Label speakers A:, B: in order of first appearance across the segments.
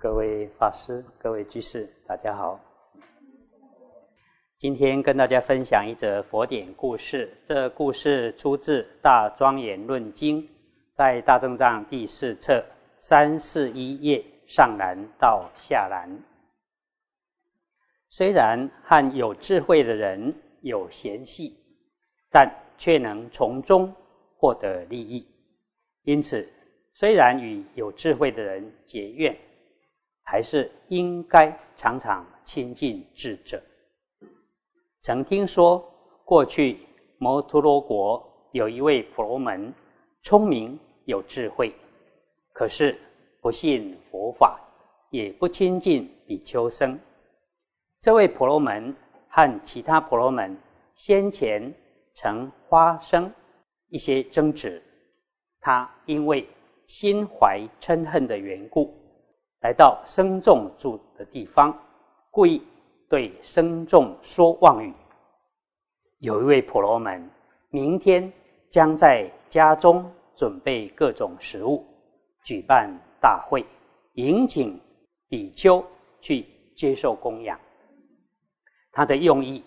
A: 各位法师、各位居士，大家好。今天跟大家分享一则佛典故事。这故事出自《大庄严论经》，在大正藏第四册三四一页上栏到下栏。虽然和有智慧的人有嫌隙，但却能从中获得利益。因此，虽然与有智慧的人结怨，还是应该常常亲近智者。曾听说过去摩陀罗国有一位婆罗门，聪明有智慧，可是不信佛法，也不亲近比丘僧。这位婆罗门和其他婆罗门先前曾发生一些争执，他因为心怀嗔恨的缘故。来到僧众住的地方，故意对僧众说妄语。有一位婆罗门，明天将在家中准备各种食物，举办大会，迎请比丘去接受供养。他的用意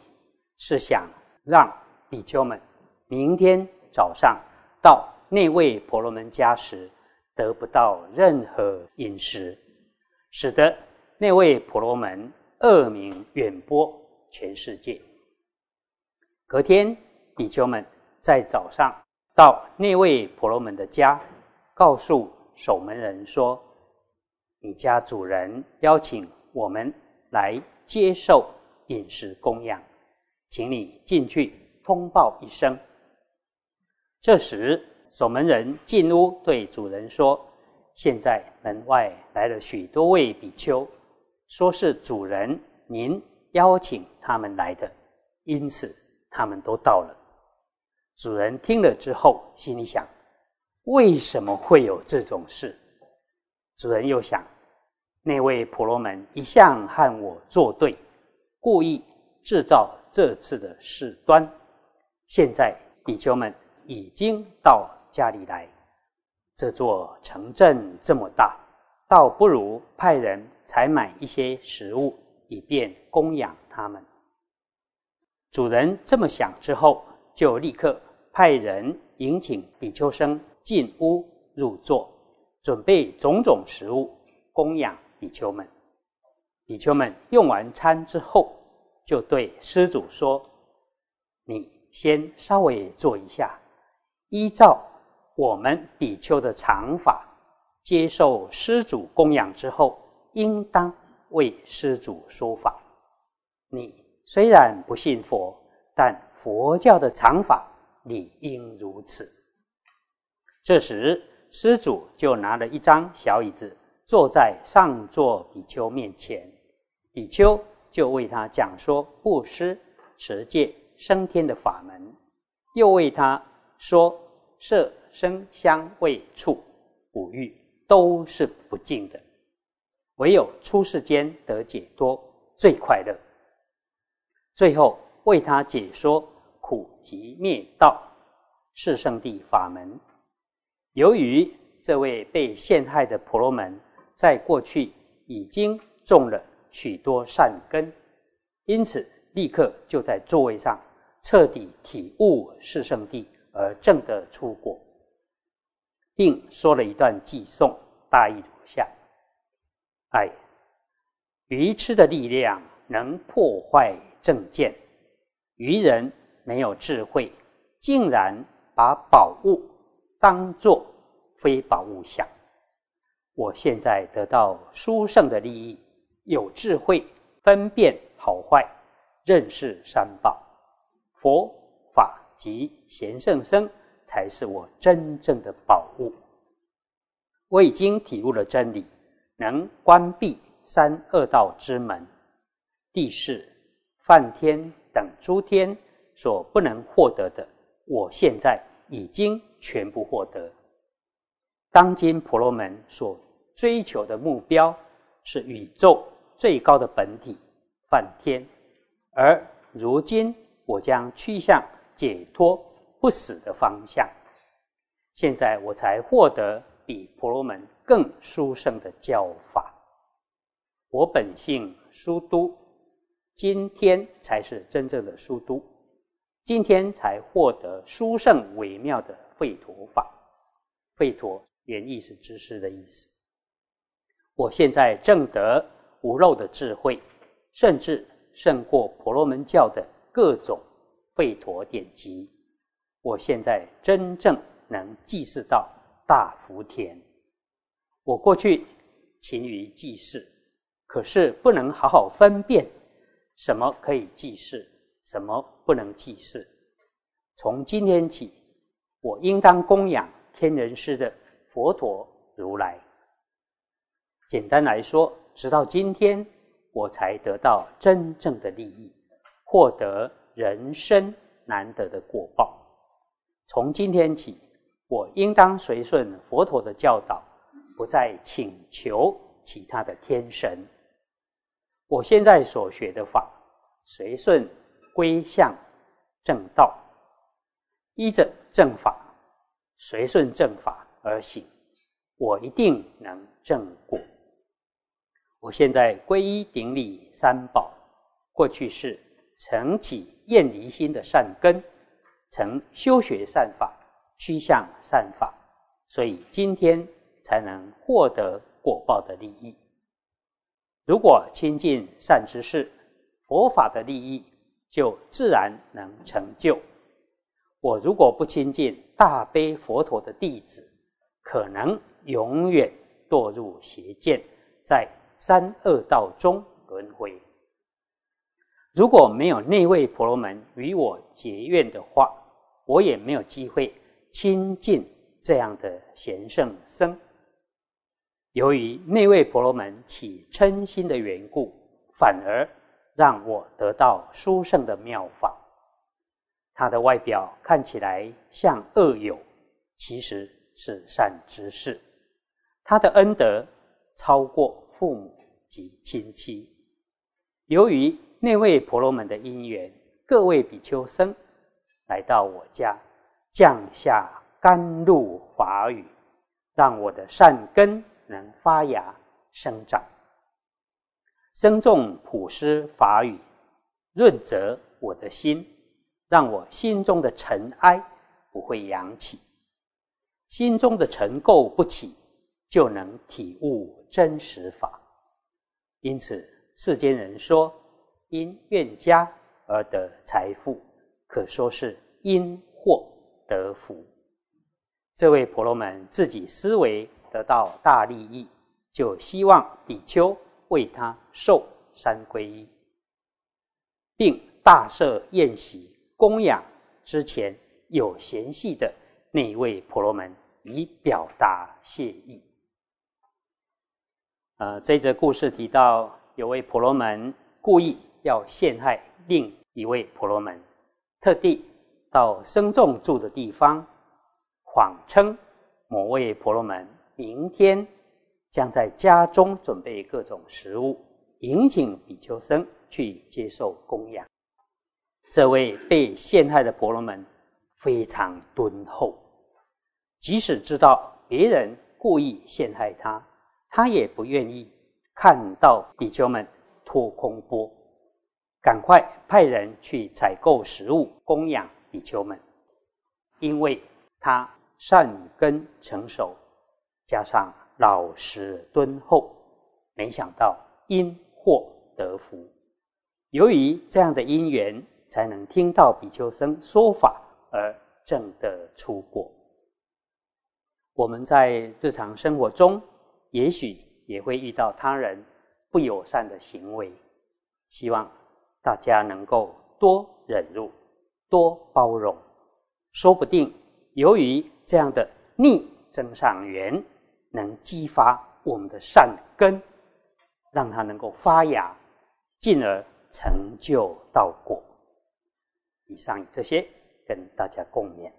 A: 是想让比丘们明天早上到那位婆罗门家时，得不到任何饮食。使得那位婆罗门恶名远播全世界。隔天，比丘们在早上到那位婆罗门的家，告诉守门人说：“你家主人邀请我们来接受饮食供养，请你进去通报一声。”这时，守门人进屋对主人说。现在门外来了许多位比丘，说是主人您邀请他们来的，因此他们都到了。主人听了之后，心里想：为什么会有这种事？主人又想，那位婆罗门一向和我作对，故意制造这次的事端。现在比丘们已经到家里来。这座城镇这么大，倒不如派人采买一些食物，以便供养他们。主人这么想之后，就立刻派人迎请比丘僧进屋入座，准备种种食物供养比丘们。比丘们用完餐之后，就对施主说：“你先稍微坐一下，依照。”我们比丘的常法，接受施主供养之后，应当为施主说法。你虽然不信佛，但佛教的常法理应如此。这时，施主就拿了一张小椅子，坐在上座比丘面前，比丘就为他讲说布施、持戒、升天的法门，又为他说设。声香味触五欲都是不净的，唯有出世间得解脱最快乐。最后为他解说苦集灭道是圣地法门。由于这位被陷害的婆罗门在过去已经种了许多善根，因此立刻就在座位上彻底体悟是圣地而证得出果。并说了一段偈颂，大意如下：哎，愚痴的力量能破坏正见，愚人没有智慧，竟然把宝物当作非宝物想。我现在得到殊胜的利益，有智慧分辨好坏，认识三宝，佛法及贤圣僧。才是我真正的宝物。我已经体悟了真理，能关闭三恶道之门。地势、梵天等诸天所不能获得的，我现在已经全部获得。当今婆罗门所追求的目标是宇宙最高的本体梵天，而如今我将趋向解脱。不死的方向，现在我才获得比婆罗门更殊胜的教法。我本性殊都，今天才是真正的殊都，今天才获得殊胜微妙的吠陀法。吠陀原意是知识的意思。我现在正得无漏的智慧，甚至胜过婆罗门教的各种吠陀典籍。我现在真正能祭祀到大福田。我过去勤于祭祀，可是不能好好分辨什么可以祭祀，什么不能祭祀。从今天起，我应当供养天人师的佛陀如来。简单来说，直到今天，我才得到真正的利益，获得人生难得的果报。从今天起，我应当随顺佛陀的教导，不再请求其他的天神。我现在所学的法，随顺归向正道，依着正法，随顺正法而行，我一定能正果。我现在皈依顶礼三宝，过去是承起厌离心的善根。曾修学善法，趋向善法，所以今天才能获得果报的利益。如果亲近善知识，佛法的利益就自然能成就。我如果不亲近大悲佛陀的弟子，可能永远堕入邪见，在三恶道中轮回。如果没有那位婆罗门与我结怨的话，我也没有机会亲近这样的贤圣僧。由于那位婆罗门起嗔心的缘故，反而让我得到殊胜的妙法。他的外表看起来像恶友，其实是善知识。他的恩德超过父母及亲戚。由于那位婆罗门的因缘，各位比丘僧。来到我家，降下甘露法雨，让我的善根能发芽生长；生众普施法雨，润泽我的心，让我心中的尘埃不会扬起，心中的尘垢不起，就能体悟真实法。因此，世间人说因愿家而得财富。可说是因祸得福。这位婆罗门自己思维得到大利益，就希望比丘为他受三皈依，并大设宴席供养之前有嫌隙的那位婆罗门，以表达谢意。呃，这则故事提到，有位婆罗门故意要陷害另一位婆罗门。特地到僧众住的地方，谎称某位婆罗门明天将在家中准备各种食物，迎请比丘僧去接受供养。这位被陷害的婆罗门非常敦厚，即使知道别人故意陷害他，他也不愿意看到比丘们脱空钵。赶快派人去采购食物供养比丘们，因为他善根成熟，加上老实敦厚，没想到因祸得福。由于这样的因缘，才能听到比丘僧说法而证得出果。我们在日常生活中，也许也会遇到他人不友善的行为，希望。大家能够多忍辱，多包容，说不定由于这样的逆增上缘，能激发我们的善根，让它能够发芽，进而成就道果。以上这些跟大家共勉。